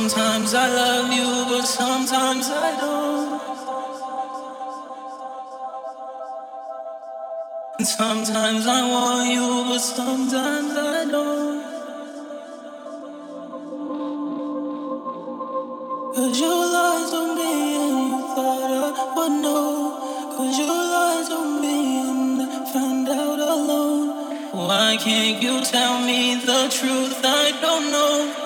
Sometimes I love you, but sometimes I don't. And sometimes I want you, but sometimes I don't. Cause you lied to me and you thought I would know. Cause you lied to me and I found out alone. Why can't you tell me the truth? I don't know.